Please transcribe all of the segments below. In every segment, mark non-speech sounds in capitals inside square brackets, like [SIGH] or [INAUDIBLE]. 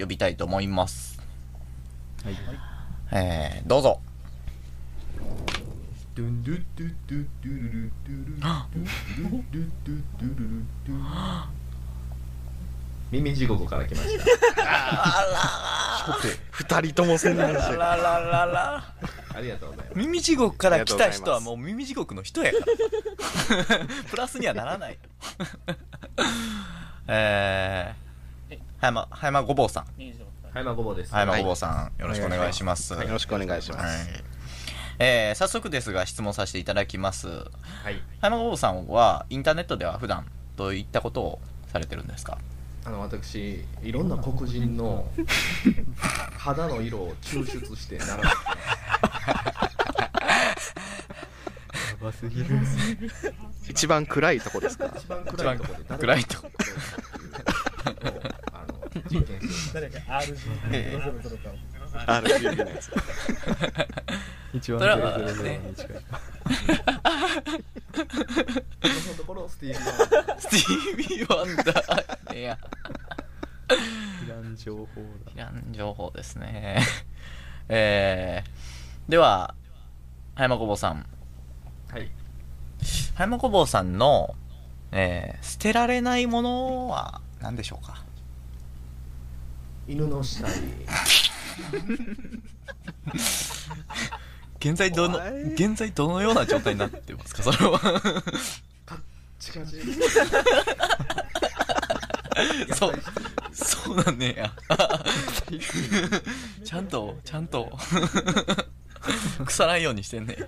呼びたいと思います。はい。えー、どうぞ。ドゥンドゥドゥドゥドゥルルドゥルルドゥルルドゥルルドゥルルドゥ耳地獄から来ました二人とも宣伝してる。らららら。ありがとうございます耳地獄から来た人はもう耳地獄の人やから。[LAUGHS] プラスにはならない。[LAUGHS] えー、葉山、葉山ごぼうさん。葉山ごぼうです。葉山ごぼうさん、よろしくお願いします。よろしくお願いします。はい。えー、早速ですが質問させていただきます。はい。葉山ごぼうさんはインターネットでは普段どういったことをされてるんですか？あの私いろんな黒人の [LAUGHS] 肌の色を抽出して並べてやばすぎる。一番暗いとこですか？一番暗いところで。誰暗いとこあの実験して誰か RG ええゾロゾロゾロ ?RGB のやつ。ねに近い。そのところスティービー・ワンダースティービー・ワンダー。いや、いらん情報いらん情報ですね。えー、では、葉山ごぼうさん。はい葉山ごぼうさんの、えー、捨てられないものは何でしょうか？犬の死体現在どの、現在どのような状態になってますか？それは。チカチ。[LAUGHS] そう、そうなんね。や。[LAUGHS] ちゃんと、ちゃんと、[LAUGHS] 腐らんようにしてんね。や。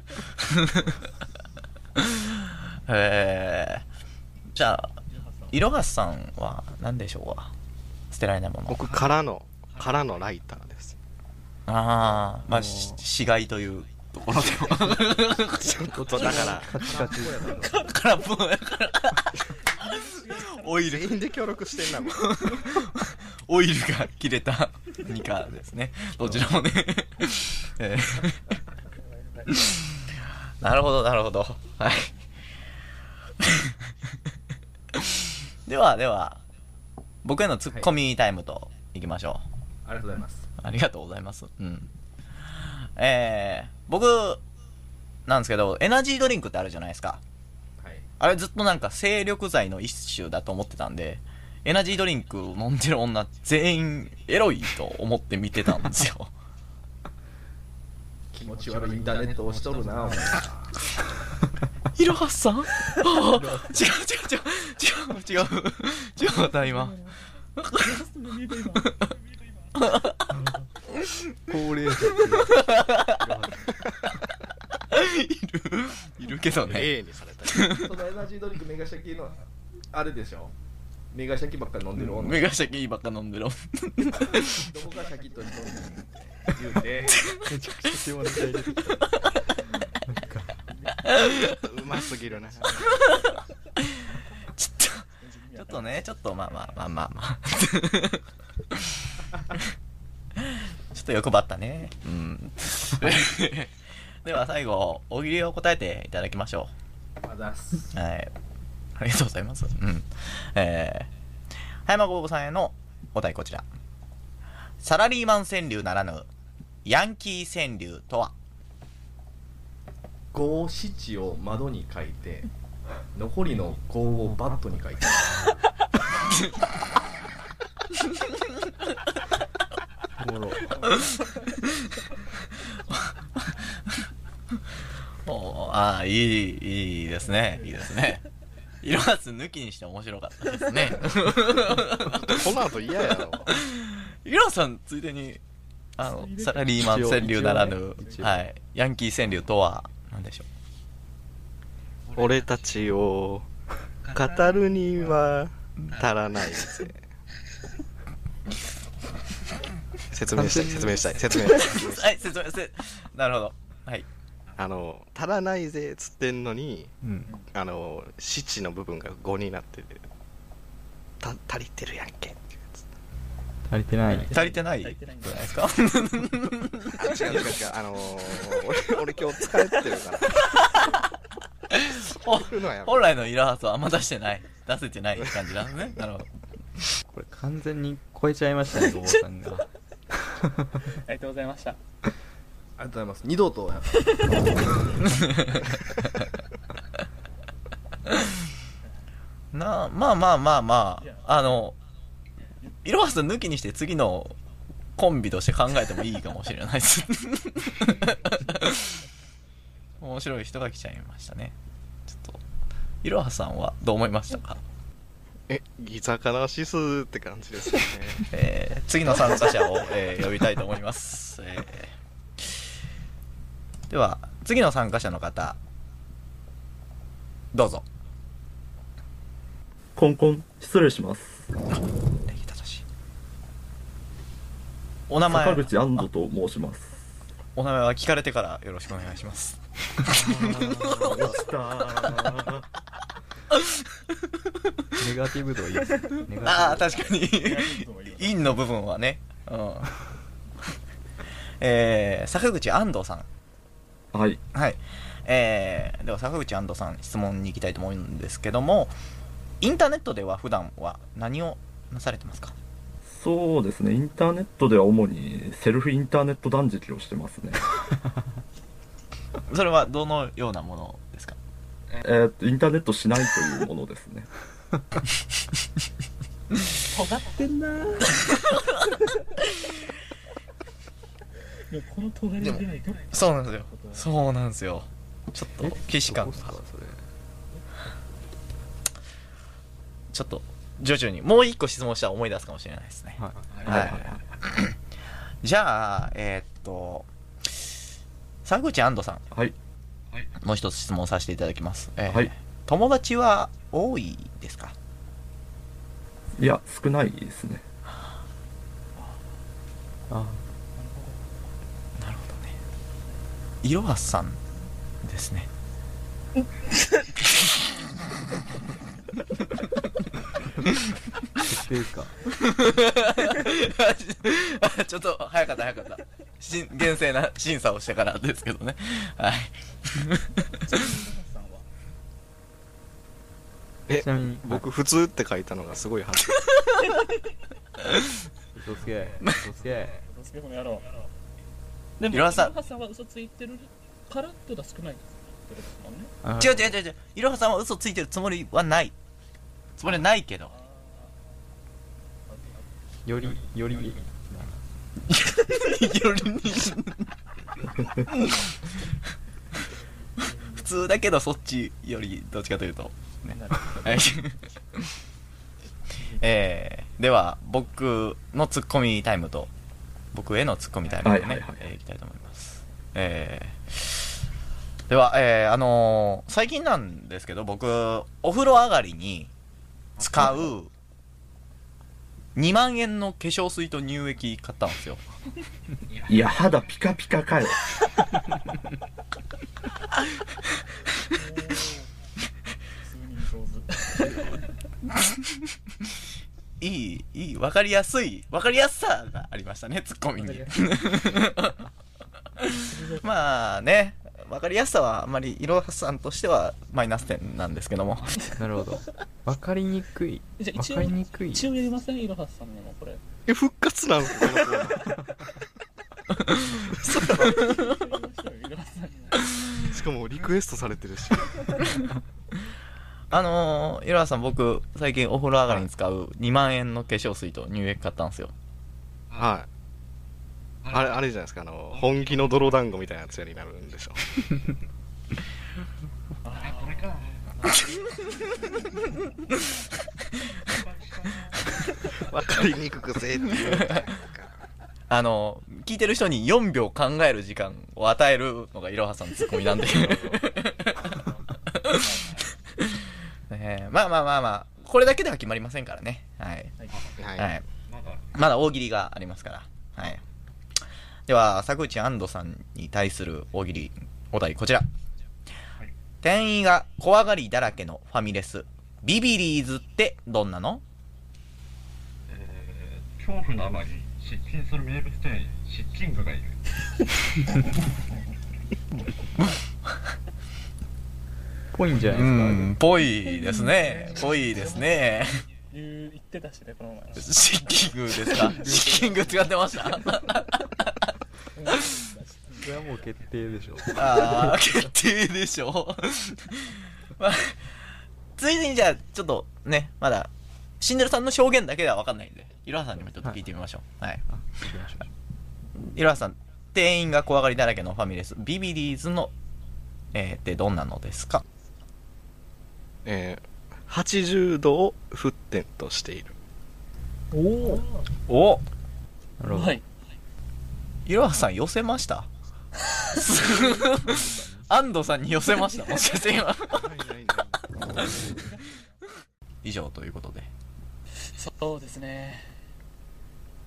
えー、じゃあ、いろはさんは何でしょうか？捨てられないもの。僕、からの、からのライターです。ああ、まあ、し死骸というところでも。ちょっとだから。空っぽやから。オイル、全員で協力してんな、もう [LAUGHS] オイルが切れたニカですね。どちらもね。えー [LAUGHS] なるほど、なるほど。はい。[LAUGHS] では、では、僕へのツッコミタイムといきましょう。ありがとうございますありがとうございます。うん。えー、僕、なんですけど、エナジードリンクってあるじゃないですか。はいあれずっとなんか精力剤の一種だと思ってたんで、エナジードリンクを飲んでる女全員エロいと思って見てたんですよ。[LAUGHS] 気持ち悪いインターネットをしとるなお前 [LAUGHS] いろはさん？あ [LAUGHS] あ違う違う違う違う違う違う違うた今。高齢者いるいるけどね。A にされたり。そのエナジードリンクメガシャキのあれでしょメガシャキばっか飲んでる女メガシャキばっか飲んでる。どこがシャキッとしとんねんって言うてめちゃくちゃ手話で入れてきた。うますぎるな。[LAUGHS] ちょっと、ちょっとね、ちょっとまあまあまあまあまあ。[LAUGHS] ちょっと欲張ったね。うん。では最後、大喜利を答えていただきましょあざっすう。はい。ありがとうございます。うん。えー、葉山ごぼうさんへのお題こちら。サラリーマン川柳ならぬ、ヤンキー川柳とは？五七を窓に書いて残りの五をバットに書いておもろ。おーああ、いい、いいですね。いいですね。色圧抜きにして面白かったですね。この後嫌やろ。色圧さん、ついでに、あの、サラリーマン川柳ならぬはい、ヤンキー川柳とは、俺たちを語るには足らない [LAUGHS] ぜ。説明したい、説明したい、説明したい。う。はい、説明せ、なるほど。はい。あの、足らないぜっつってんのに、うん。あの、七の部分が5になってて、た足りてるやんけっていうやつ。足りてない。足りてないじゃないですか？あ、違う違う違う、あのー、俺、俺今日疲れてるから。[LAUGHS] 本来の色圧はあんま出してない。出せてない感じなんですね。[LAUGHS] なるほど。これ完全に超えちゃいましたね、ごぼうさんが。ありがとうございました。ありがとうございます二度とや [LAUGHS] なまあまあまあまああのいろはさん抜きにして次のコンビとして考えてもいいかもしれないです [LAUGHS] 面白い人が来ちゃいましたねいろはさんはどう思いましたか、え、ギザカナシスって感じですね。[LAUGHS] えー次の参加者を、えー呼びたいと思います、えーでは次の参加者の方どうぞコンコン、失礼します。お名前坂口安藤と申します。お名前は聞かれてからよろしくお願いします。ネガティブ度いいですね。ああ、確かに。陰の部分はね。うん。えー、坂口安藤さん。はい。はい。えー、では坂口安藤さん、質問に行きたいと思うんですけども、インターネットでは普段は何をなされてますか？そうですね、インターネットでは主にセルフインターネット断食をしてますね。[LAUGHS] それはどのようなものえーっと、インターネットしないというものですね。尖ってんな [LAUGHS] もこの尖り具合どそうなんですよ。そうなんですよ。ちょっと、既視感。ちょっと、徐々に、もう一個質問したら思い出すかもしれないですね。はい。はい。じゃあ、えーっと、坂口安藤さん、はい。もう一つ質問させていただきます。えーはい友達は多いですか？いや、少ないですね。あなるほどね。いろはさんですね。決定ですかあちょっと早かった早かった。し厳正な審査をしてからですけどね。はい。えちなみに、僕、普通って書いたのがすごい恥ずか嘘つけ。嘘つけ。うすげこの野郎。でも、いろはさんいろはさんは嘘ついてるからってことは少ないですもんね。あ違う違う違う違う。いろはさんは嘘ついてるつもりはない。つもりはないけど。より、より、[LAUGHS] よりに [LAUGHS] 普通だけどそっちよりどっちかというと、ね。はい [LAUGHS] えー、では僕のツッコミタイムと僕へのツッコミタイムでね、はいはいはいえーいきたいと思います。えー、では、えー、あのー最近なんですけど僕お風呂上がりに使う2万円の化粧水と乳液買ったんですよいや、肌ピカピカかよ。[LAUGHS] いい、いい、わかりやすい、わかりやすさがありましたね、ツッコミに。[LAUGHS] まあね、わかりやすさはあんまり、いろはさんとしてはマイナス点なんですけども。なるほど。わかりにくい。わじゃあ一応かりにくい。一応やりませんいろはさんにもこれ。え、復活なんですかこのコーナーいろはさんにも。しかもリクエストされてるし。[LAUGHS] あのー、いろはさん僕、最近お風呂上がりに使う2万円の化粧水と乳液買ったんですよ。はい。あれ、あれじゃないですか、あの、本気の泥団子みたいなやつになるんでしょ。あこれか。わかりにくくせっていう。あのー、聞いてる人に4秒考える時間を与えるのがいろはさんのツッコミなんで。まあまあまあまあ、これだけでは決まりませんからね。はい。はい。はい。まだ大喜利がありますから。はい。では、坂口安藤さんに対する大喜利、お題こちら。店員が怖がりだらけのファミレス、ビビリーズってどんなの？えー恐怖のあまり失禁する名物店員失禁具がいるぽいんじゃなういですか？ん、ぽいですね。ぽいですね。言ってたしね、この前。シッキングですか？シッキング使ってました？これはもう決定でしょ。ああ、決定でしょ。まあ、ついでにじゃあ、ちょっとね、まだ、シンデレさんの証言だけでは分かんないんで、いろはさんにもちょっと聞いてみましょう。はい。あ、行きましょう。いろはさん、店員が怖がりだらけのファミレス、ビビリーズの、えー、ってどんなのですか？えー、80度を沸点としている。おおおなるほど。はい。いろはさん寄せました？[LAUGHS] 安藤さんに寄せました？[LAUGHS] もしかして今。[LAUGHS] 以上ということで。そうですね。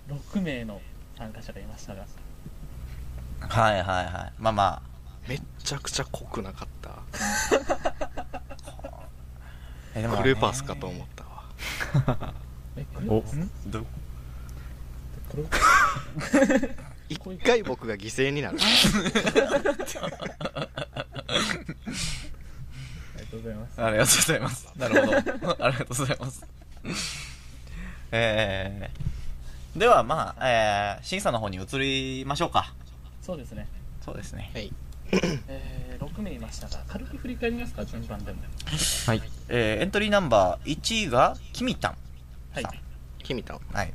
6名の参加者がいましたが。はいはいはい。まあまめっちゃくちゃ濃くなかった。あ。えでもねクレパスかと思ったわ。え、お、んどこれ一回僕が犠牲になる。ありがとうございます。ありがとうございます。なるほど。[LAUGHS] ありがとうございます。えー、ではまあ、えー、審査の方に移りましょうか。そうですね。そうですね。はい。えー、6名いましたが、軽く振り返りますか、順番でも。はい。えー、エントリーナンバー1位が、キミタン。はいさ。君たん。はい。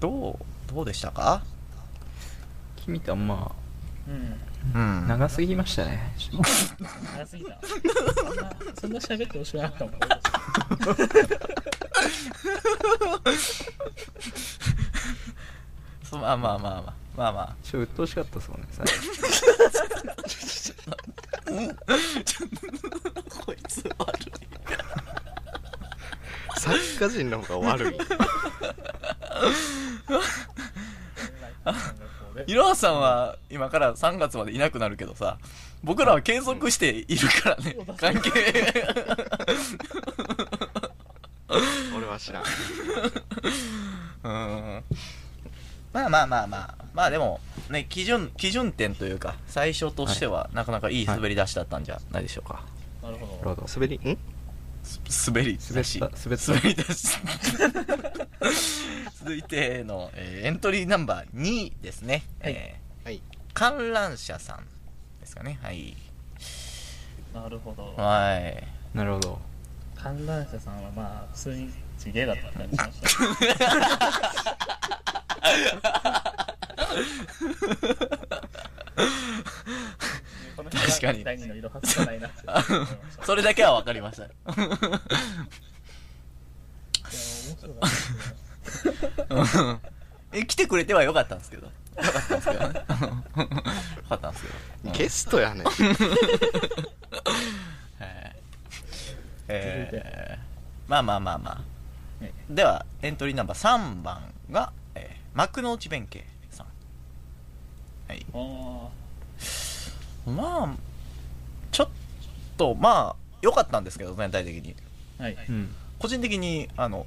どう、どうでしたか？君とはまうん。うん。あ、長すぎましたね。長すぎた。そんな、そんな喋ってほしくなかったもん。そうまあまあまあまあ。まあまあ。ちょっと鬱陶しかったですもんね、最後。[LAUGHS] こいつ悪い。作家人の方が悪い。いろはさんは今から3月までいなくなるけどさ、僕らは継続しているからね、関係。俺は知らん。うん。まあまあまあまあ。まあでも、ね、基準、基準点というか、最初としては、なかなかいい滑り出しだったんじゃないでしょうか。なるほど。なるほど。滑り、ん？す滑り出し。滑り出し。[LAUGHS] 続いての、えーエントリーナンバー2位ですね。はいえはい。ー観覧車さんですかね。はい。なるほど。はい。なるほど。観覧車さんはまあ、普通に地芸だった感じしました。かに第二の色はつかないな。[LAUGHS] それだけは分かりました。[LAUGHS] え、来てくれてはよかったんですけど。よかったんですけどね。よかったんですけど。ゲストやねん。は [LAUGHS] いえー、まあまあまあまあ。ねでは、エントリーナンバー3番が、えー、幕の内弁慶さん。はい。あまあ、ちょっと、まあ、良かったんですけど、全体的に。あ、はい。うん。個人的に、あの、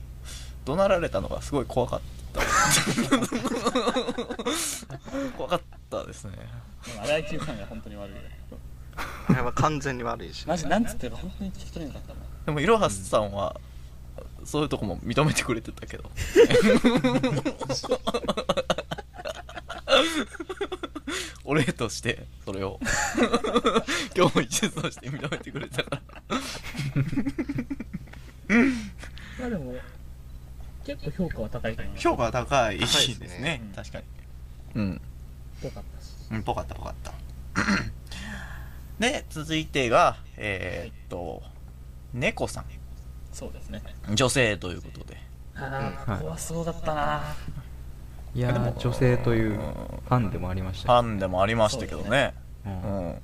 怒鳴られたのがすごい怖かった。[LAUGHS] 怖かったですね。でも、荒井さんが本当に悪い。あれは完全に悪いし。マジ、なんつってる？か本当に聞き取れなかったもん。でも、いろはさんは、そういうとこも認めてくれてたけど。[LAUGHS] お礼として、それを、[LAUGHS] 今日も一途として認めてくれたから。まあでも、結構評価は高いと思います。評価は高いですねね。確かに。うん。良かったし。うん、ぽかったぽかった。で、続いてが、えーっと、猫さそうですね。ん。女性ということで。ああ、はい怖そうだったな。いやでもー、女性というファンでもありましたよ。ファンでもありましたけどね。ううんん。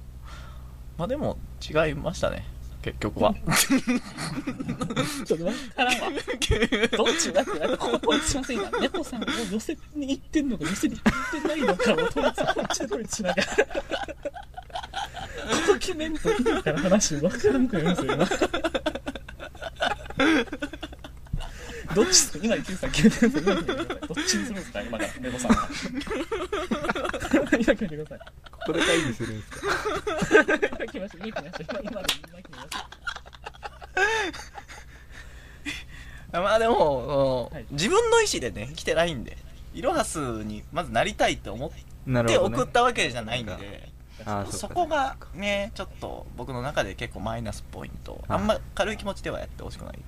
まあでも、違いましたね。結局は。[LAUGHS] ちょっとわからんわ。どっちだって、なんかここ一しませんが、猫さんを寄せに行ってんのか、寄せに行ってないのかをとりあえずこっちでこっちしながら。ここ決めんと今から話わからんくなりますよ、今。どっちっすか今、池内さん決めてるんですよ。今決めてください。どっちにするんですか？今から、猫さんは。今決めてください。ここで会議するんですか？今来ました、今来ました。今、今で今決めました。まあでも、はい自分の意思でね来てないんでイロハスにまずなりたいって思ってなるほど、ね。送ったわけじゃないんで、あーそっかこがねちょっと僕の中で結構マイナスポイントあんま軽い気持ちではやってほしくない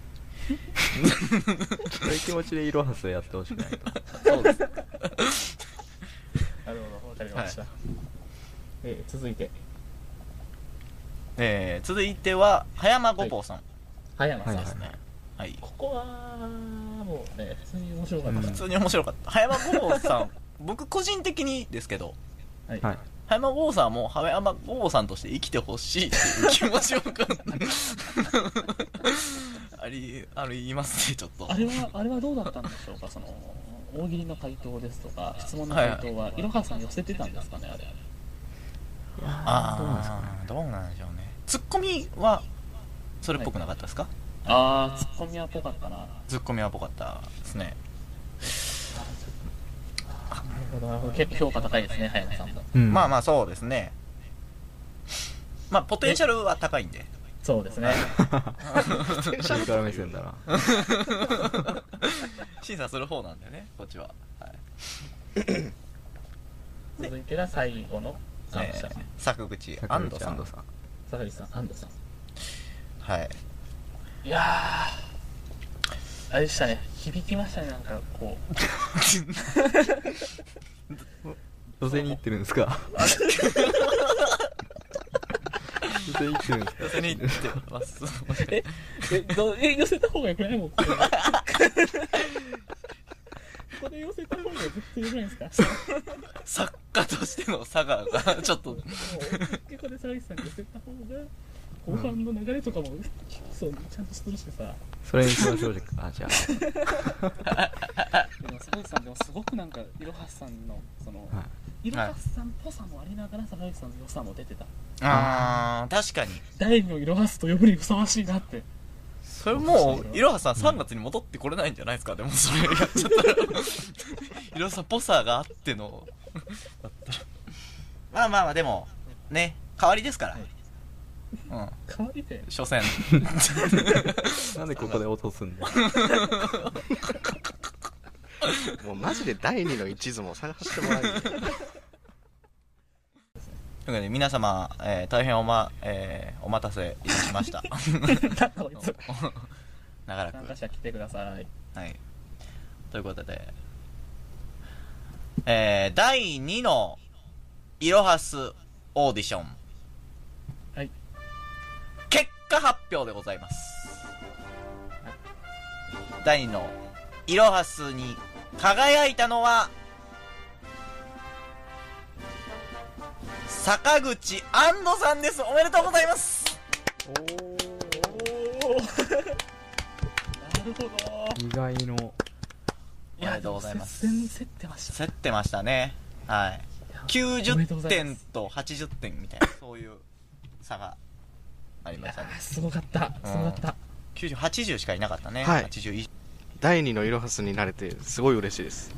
そういう気持ちでイロハスをやってほしくないと。そうです。なるほどわかりました、えー続いて。えー、続いては葉山ごぼうさん。葉山さん、はいですね。はい、ここはもうね普通に面白かった。です、普通に面白かった。葉山ごぼうさん [LAUGHS] 僕個人的にですけどはい。はい。葉山ごぼうさんはもう葉山ごぼうさんとして生きてほしいっていう気持ちをありありますねちょっと。あれはあれはどうだったんでしょうか？[LAUGHS] その大喜利の回答ですとか質問の回答は、い。ろはさん寄せてたんですかねあれ。ああどうなんでしょうね。ツッコミはそれっぽくなかったですか、ああツッコミはっぽかったな。ツッコミはっぽかったですね。ほどなるほど。結構評価高いですね葉山さんもうん。まあまあそうですね。まあポテンシャルは高いんでそうですね。上から目線だな。[LAUGHS] 審査する方なんだよねこっちは、はい。[COUGHS] 続いてが最後の参え者ー坂口安藤さん。安藤さん。坂口さん安藤さん。はい。いやーあれでしたね。響きましたねなんかこう。[LAUGHS] 寄せに行ってるんですか？[LAUGHS] 寄せに行ってるんですか？寄せに行ってます。ええどえ寄せた方がよくないもんこれ。これ寄せた方が絶対よくないですか？作家としての佐賀がちょっと。もう結構で坂口さんに寄せた方が後半の流れとかもそうちゃんとするしさ。それにしましょうじゃあ、じ [LAUGHS] ゃでも坂口さんでもすごくなんかいろはさんのその、はい。ろはさんっぽさもありながら坂口さんの良さも出てた。あー確かに。第二のいろはすと呼ぶにふさわしいなって。それもういろはさん3月に戻ってこれないんじゃないですか？でもそれやっちゃったら。いろはさんっぽさがあっての。だったら。まあまあまあでもね代わりですから、うん。代わりで初戦あ。なんでここで落とすんだよ。[LAUGHS] [LAUGHS] もうマジで第二の一途も探してもらえる。[LAUGHS] ということで皆様、えー大変お,、まえーお待たせいたしました [LAUGHS] 長らく参加者来てくださいはい。ということで、えー、第2のイロハスオーディション。はい。結果発表でございます。第2のイロハスに輝いたのは、坂口安藤さんです。おめでとうございます。おおなるほど意外の。おめでとうございます全然競ってました競ってましたね。はい。おめでとうご90ざいま点すと80点みたいな、そういう差がありましたね。すごかったすごかった90、80しかいなかったね。はい80以第二のイロハスになれてすごい嬉しいです。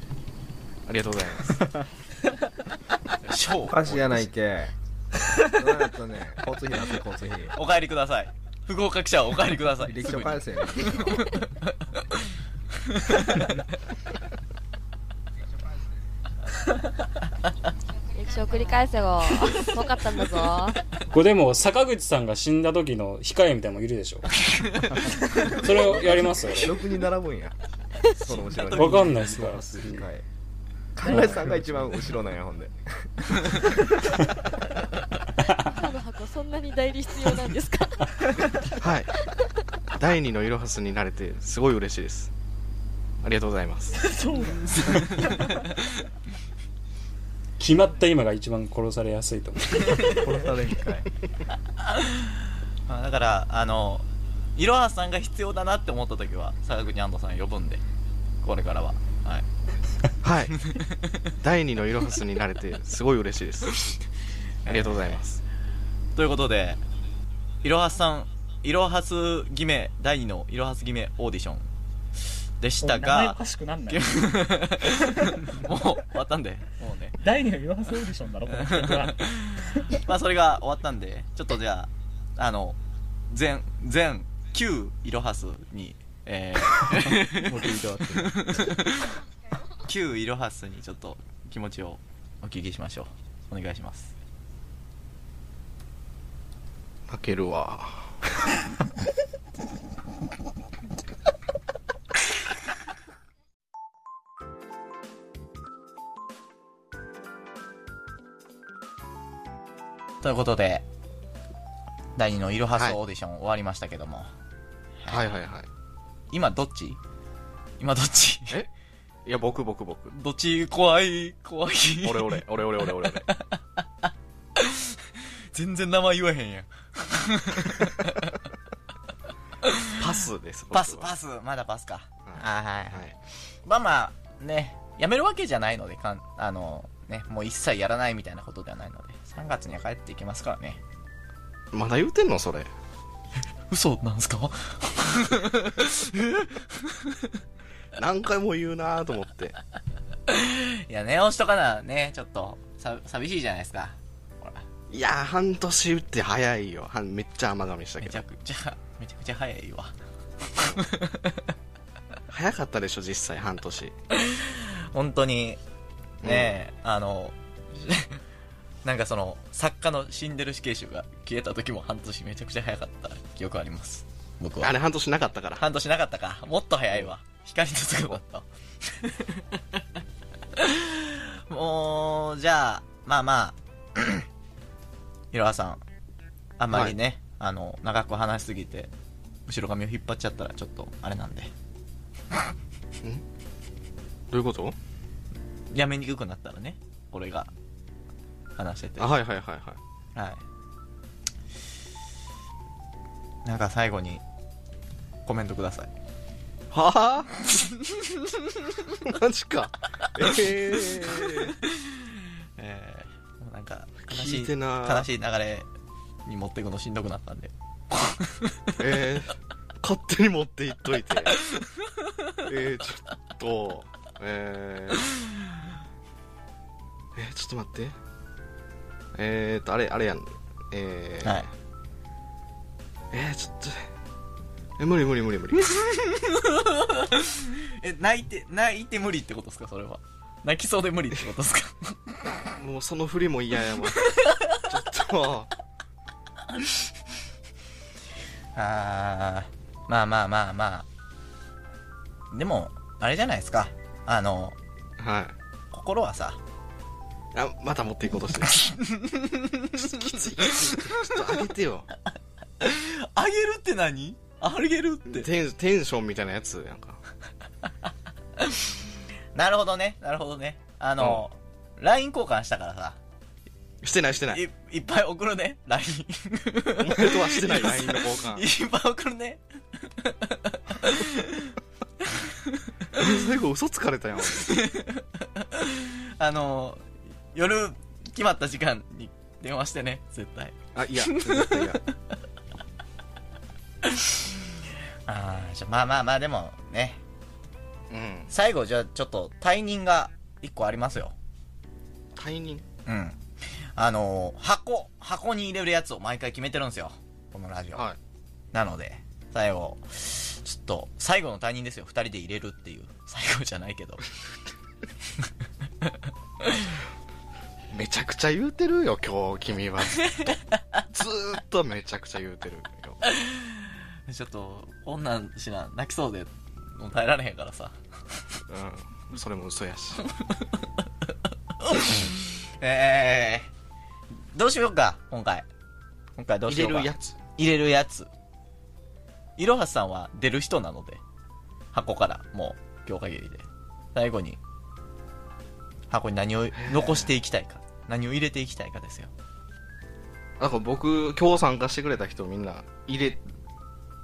ありがとうございます。上。[LAUGHS] おかしいやないけ。どうやったね。交通費なって交通費。お帰りください。不合格者はお帰りください。履歴書すぐに返せ [LAUGHS] よ。歴史を繰り返せよ。[LAUGHS] 遠かったんだぞ。これでも坂口さんが死んだ時の控えみたいなのもいるでしょ [LAUGHS] それをやりますよ6に並ぶんや。その後ろに。わかんないっすからはい。金井さんが一番後ろなんや、ほんで。赤の箱そんなに代理必要なんですか？はい。第二のイロハスになれてすごい嬉しいです。ありがとうございます。そう決まった今が一番殺されやすいと思う [LAUGHS] 殺されんかい。まあだから、あの、いろはさんが必要だなって思った時は、坂口安藤さん呼ぶんで、これからは。はい。はい。第二のイロハスになれてすごい嬉しいです。ありがとうございます。ということで、いろはさん、いろはす決め、第2のいろはす決めオーディションでしたが名前おか、しくなんない [LAUGHS] もう終わったんで、もうね。第二のいろはすオーディションだろこの企画は [LAUGHS] まあそれが終わったんで、ちょっとじゃあ、あの、全、全9いろはすにえー、もう聞いてます旧イロハスにちょっと気持ちをお聞きしましょう。お願いします。負けるわ。[LAUGHS] ということで、第2のイロハスはいオーディション終わりましたけども、はいはいはい。今どっち？今どっち？え？いや、僕僕僕。どっち？怖い怖い。俺俺、俺俺俺俺俺。[LAUGHS] 全然名前言わへんやん。[LAUGHS] パスです。パス、パス、まだパスか。はいはい。はい。まあまあ、ね、やめるわけじゃないので、かんあの、ね、もう一切やらないみたいなことではないので、3月には帰っていきますからね。まだ言うてんのそれ。嘘なんすか？[LAUGHS] 何回も言うなと思って。いや、念押しとかな、ね、ちょっと、さ、寂しいじゃないですか。ほら、いやー、半年打って早いよ。はめっちゃ甘噛みしたけど。めちゃくちゃ、めちゃくちゃ早いわ。早かったでしょ、実際半年。本当に、ね、あの、[LAUGHS] なんかその、作家の死んでる死刑囚が消えた時も半年めちゃくちゃ早かった記憶あります。僕は。あれ半年なかったから。半年なかったか。もっと早いわ。光のすぐだった。[LAUGHS] もう、じゃあ、まあまあ、ひろはさん、あんまりね、あの、長く話しすぎて、後ろ髪を引っ張っちゃったらちょっと、あれなんで、どういうこと？やめにくくなったらね、俺が、話してて。あ、はいはいはいはい。はい。なんか最後に、コメントください。はぁ？[LAUGHS] マジか。えー、[LAUGHS] えー、もうなんか、悲しい、悲しい流れに持っていくのしんどくなったんで。[LAUGHS] えー、勝手に持っていっといて。えー、ちょっと、えー、えー、ちょっと待って。えーと、あれ、あれやん。えー、はい。えー、ちょっと、え、無理無理無理無理。[LAUGHS] え、泣いて、泣いて無理ってことですか？それは。泣きそうで無理ってことですか？[LAUGHS] もうその振りも嫌やわ。[LAUGHS] ちょっと、あー、まあまあまあまあ。でも、あれじゃないですか。あの、はい。心はさ、あ、また持っていこうとしてる。きつい。ちょっと上げてよ。あげるって何？あげるって。テンテンションみたいなやつやんか。なるほどね。なるほどね。あの、LINE 交換したからさ、してないしてない。いいっぱい送るね。LINE。お前とはしてない LINE の交換。いっぱい送るね。[LAUGHS] 最後嘘つかれたやん。[LAUGHS] あの、夜決まった時間に電話してね、絶対。あ、いや、絶対嫌。[LAUGHS] ああ、じゃあまあまあまあでもね、うん。最後じゃあちょっと退任が一個ありますよ。退任うん。あのー箱、箱に入れるやつを毎回決めてるんですよ。このラジオ。はい。なので、最後、ちょっと、最後の退任ですよ。二人で入れるっていう。最後じゃないけど。[LAUGHS] めちゃくちゃ言うてるよ、今日、君は。ずっとずーっとめちゃくちゃ言うてるよ。ちょっと、こんなんしな、泣きそうで、もう耐えられへんからさ。うん。それも嘘やし。[LAUGHS] えー、どうしようか、今回。今回どうし入ようか。れるやつ。入れるやつ。いろはさんは出る人なので、箱から、もう、今日限りで。最後に、箱に何を残していきたいか、何を入れていきたいかですよ。だから僕、今日参加してくれた人みんな入れ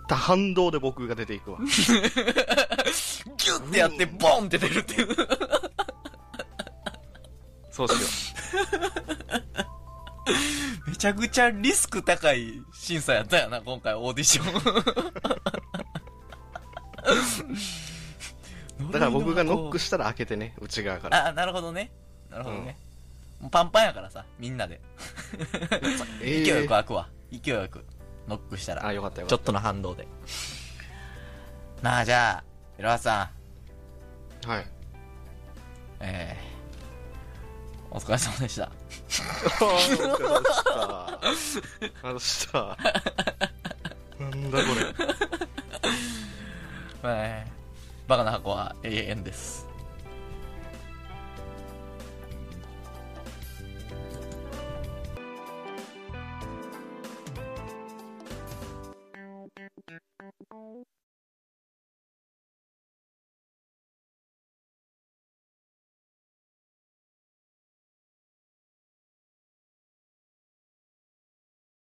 た反動で僕が出ていくわ。[LAUGHS] ギュッてやって、ボンって出るっていう。そうしよめちゃくちゃリスク高い審査やったよな、今回オーディション。う。[LAUGHS] だから僕がノックしたら開けてね、内側から。あ、なるほどね。なるほどね。もうパンパンやからさ、みんなで。え勢いよくー、開くわ。勢いよく。ノックしたら。あ、よかったよかっちょっとの反動で。まあじゃあ、いろはさはい。ん、えー、お疲れ様でした。あーお疲れ様でした。あした。なんだこれ。[LAUGHS] えー、バカな箱は永遠です。